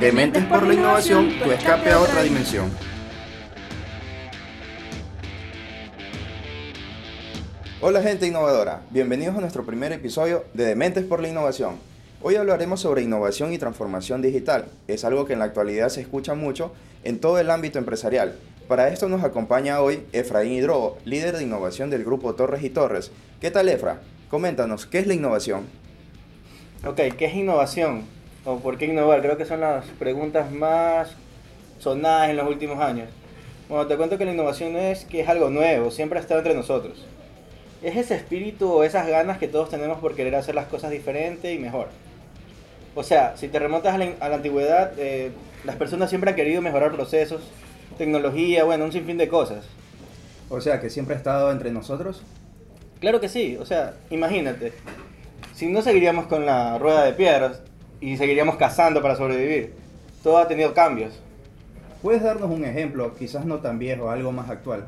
Dementes por la innovación, tu escape a otra dimensión. Hola gente innovadora, bienvenidos a nuestro primer episodio de Dementes por la Innovación. Hoy hablaremos sobre innovación y transformación digital. Es algo que en la actualidad se escucha mucho en todo el ámbito empresarial. Para esto nos acompaña hoy Efraín Hidrobo, líder de innovación del grupo Torres y Torres. ¿Qué tal Efra? Coméntanos, ¿qué es la innovación? Ok, ¿qué es innovación? ¿O por qué innovar? Creo que son las preguntas más sonadas en los últimos años. Bueno, te cuento que la innovación es que es algo nuevo, siempre ha estado entre nosotros. Es ese espíritu o esas ganas que todos tenemos por querer hacer las cosas diferente y mejor. O sea, si te remontas a la, a la antigüedad, eh, las personas siempre han querido mejorar procesos, tecnología, bueno, un sinfín de cosas. O sea, que siempre ha estado entre nosotros. Claro que sí, o sea, imagínate, si no seguiríamos con la rueda de piedras y seguiríamos cazando para sobrevivir, todo ha tenido cambios. ¿Puedes darnos un ejemplo, quizás no tan viejo, algo más actual?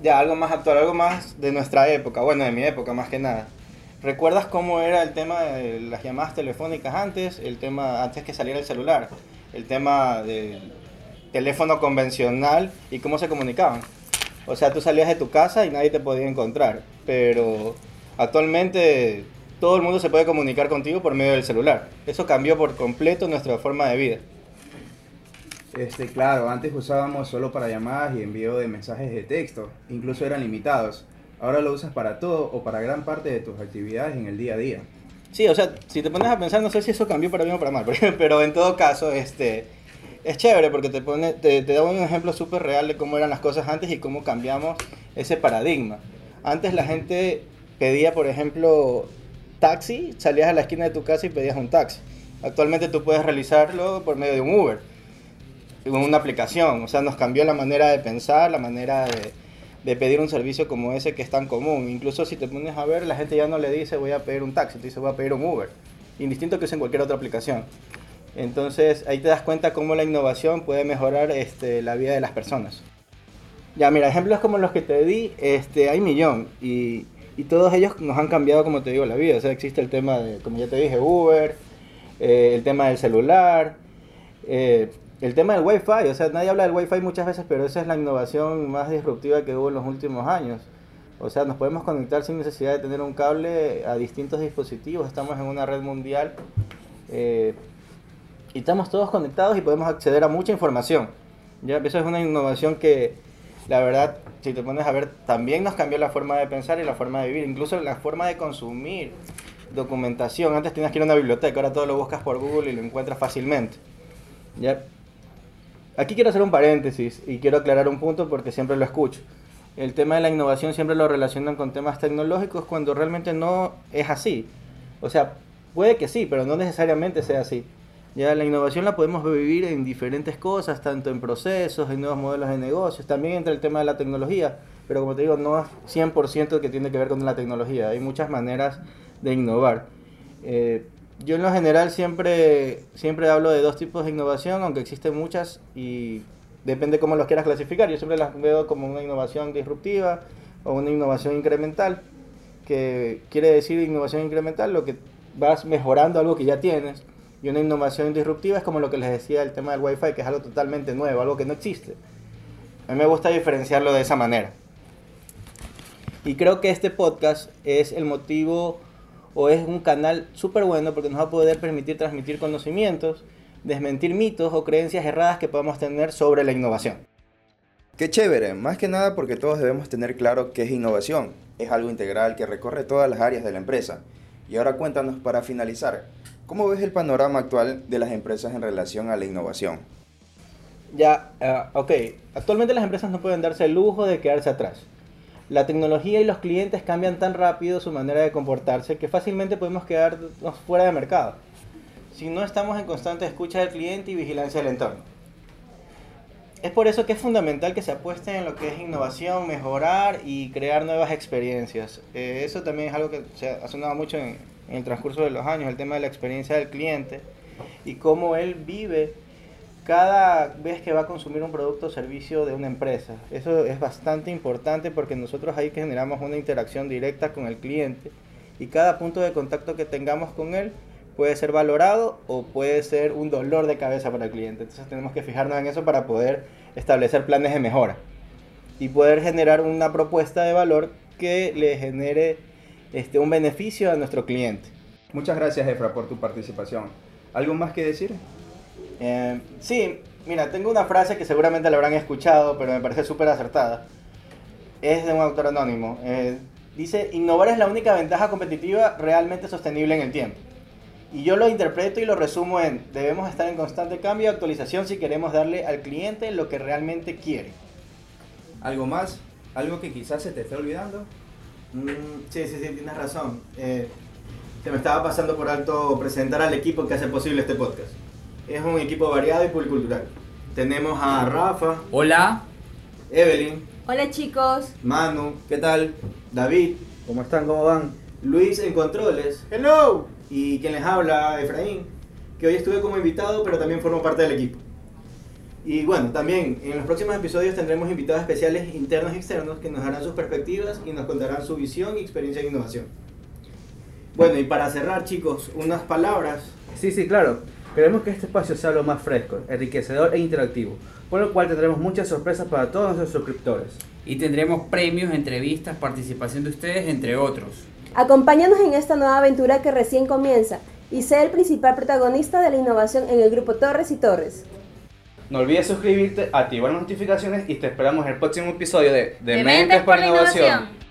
Ya, algo más actual, algo más de nuestra época, bueno, de mi época más que nada. ¿Recuerdas cómo era el tema de las llamadas telefónicas antes? El tema antes que saliera el celular. El tema del teléfono convencional y cómo se comunicaban. O sea, tú salías de tu casa y nadie te podía encontrar. Pero actualmente todo el mundo se puede comunicar contigo por medio del celular. Eso cambió por completo nuestra forma de vida. Este, claro, antes usábamos solo para llamadas y envío de mensajes de texto, incluso eran limitados. Ahora lo usas para todo o para gran parte de tus actividades en el día a día. Sí, o sea, si te pones a pensar, no sé si eso cambió para bien o para mal, pero en todo caso, este, es chévere porque te, pone, te, te da un ejemplo súper real de cómo eran las cosas antes y cómo cambiamos ese paradigma. Antes la gente pedía, por ejemplo, taxi, salías a la esquina de tu casa y pedías un taxi. Actualmente tú puedes realizarlo por medio de un Uber, con una aplicación. O sea, nos cambió la manera de pensar, la manera de, pedir un servicio como ese que es tan común. Incluso si te pones a ver, la gente ya no le dice voy a pedir un taxi, te dice voy a pedir un Uber. Indistinto que usen cualquier otra aplicación. Entonces ahí te das cuenta cómo la innovación puede mejorar este, la vida de las personas. Ya, mira, ejemplos como los que te di, este, hay millón y, y todos ellos nos han cambiado, como te digo, la vida. O sea, existe el tema de, como ya te dije, Uber, eh, el tema del celular, eh, el tema del Wi-Fi. O sea, nadie habla del Wi-Fi muchas veces, pero esa es la innovación más disruptiva que hubo en los últimos años. O sea, nos podemos conectar sin necesidad de tener un cable a distintos dispositivos. Estamos en una red mundial. Eh, y estamos todos conectados y podemos acceder a mucha información. ¿ya? Eso es una innovación que, la verdad, si te pones a ver, también nos cambió la forma de pensar y la forma de vivir, incluso la forma de consumir documentación. Antes tenías que ir a una biblioteca, ahora todo lo buscas por Google y lo encuentras fácilmente. ¿ya? Aquí quiero hacer un paréntesis y quiero aclarar un punto porque siempre lo escucho. El tema de la innovación siempre lo relacionan con temas tecnológicos cuando realmente no es así. O sea, puede que sí, pero no necesariamente sea así. Ya la innovación la podemos vivir en diferentes cosas, tanto en procesos, en nuevos modelos de negocios, también entra el tema de la tecnología, pero como te digo, no es 100% que tiene que ver con la tecnología, hay muchas maneras de innovar. Eh, yo en lo general siempre, siempre hablo de dos tipos de innovación, aunque existen muchas y depende cómo los quieras clasificar, yo siempre las veo como una innovación disruptiva o una innovación incremental, que quiere decir innovación incremental, lo que vas mejorando algo que ya tienes y una innovación disruptiva es como lo que les decía el tema del Wi-Fi, que es algo totalmente nuevo, algo que no existe. A mí me gusta diferenciarlo de esa manera. Y creo que este podcast es el motivo o es un canal súper bueno porque nos va a poder permitir transmitir conocimientos, desmentir mitos o creencias erradas que podamos tener sobre la innovación. Qué chévere, más que nada porque todos debemos tener claro qué es innovación. Es algo integral que recorre todas las áreas de la empresa. Y ahora cuéntanos para finalizar, ¿Cómo ves el panorama actual de las empresas en relación a la innovación? Ya, uh, ok. Actualmente las empresas no pueden darse el lujo de quedarse atrás. La tecnología y los clientes cambian tan rápido su manera de comportarse que fácilmente podemos quedarnos fuera de mercado. Si no estamos en constante escucha del cliente y vigilancia del entorno. Es por eso que es fundamental que se apueste en lo que es innovación, mejorar y crear nuevas experiencias. Eh, eso también es algo que se ha sonado mucho en, en el transcurso de los años, el tema de la experiencia del cliente y cómo él vive cada vez que va a consumir un producto o servicio de una empresa. Eso es bastante importante porque nosotros ahí que generamos una interacción directa con el cliente y cada punto de contacto que tengamos con él puede ser valorado o puede ser un dolor de cabeza para el cliente. Entonces tenemos que fijarnos en eso para poder establecer planes de mejora y poder generar una propuesta de valor que le genere este, un beneficio a nuestro cliente. Muchas gracias, Efra, por tu participación. ¿Algo más que decir? Eh, sí, mira, tengo una frase que seguramente la habrán escuchado, pero me parece súper acertada. Es de un autor anónimo. Eh, dice, innovar es la única ventaja competitiva realmente sostenible en el tiempo. Y yo lo interpreto y lo resumo en, debemos estar en constante cambio y actualización si queremos darle al cliente lo que realmente quiere. ¿Algo más? ¿Algo que quizás se te esté olvidando? Mm, sí, sí, sí, tienes razón. Eh, se me estaba pasando por alto presentar al equipo que hace posible este podcast. Es un equipo variado y pluricultural. Tenemos a Rafa. Hola. Evelyn. Hola chicos. Manu. ¿Qué tal? David. ¿Cómo están? ¿Cómo van? Luis en controles. Hello. Y quien les habla, Efraín, que hoy estuve como invitado, pero también formo parte del equipo. Y bueno, también en los próximos episodios tendremos invitados especiales internos y externos que nos darán sus perspectivas y nos contarán su visión y experiencia en innovación. Bueno, y para cerrar, chicos, unas palabras. Sí, sí, claro. Queremos que este espacio sea lo más fresco, enriquecedor e interactivo, por lo cual tendremos muchas sorpresas para todos nuestros suscriptores. Y tendremos premios, entrevistas, participación de ustedes, entre otros. Acompáñanos en esta nueva aventura que recién comienza y sé el principal protagonista de la innovación en el grupo Torres y Torres. No olvides suscribirte, activar las notificaciones y te esperamos en el próximo episodio de Dementes por la Innovación.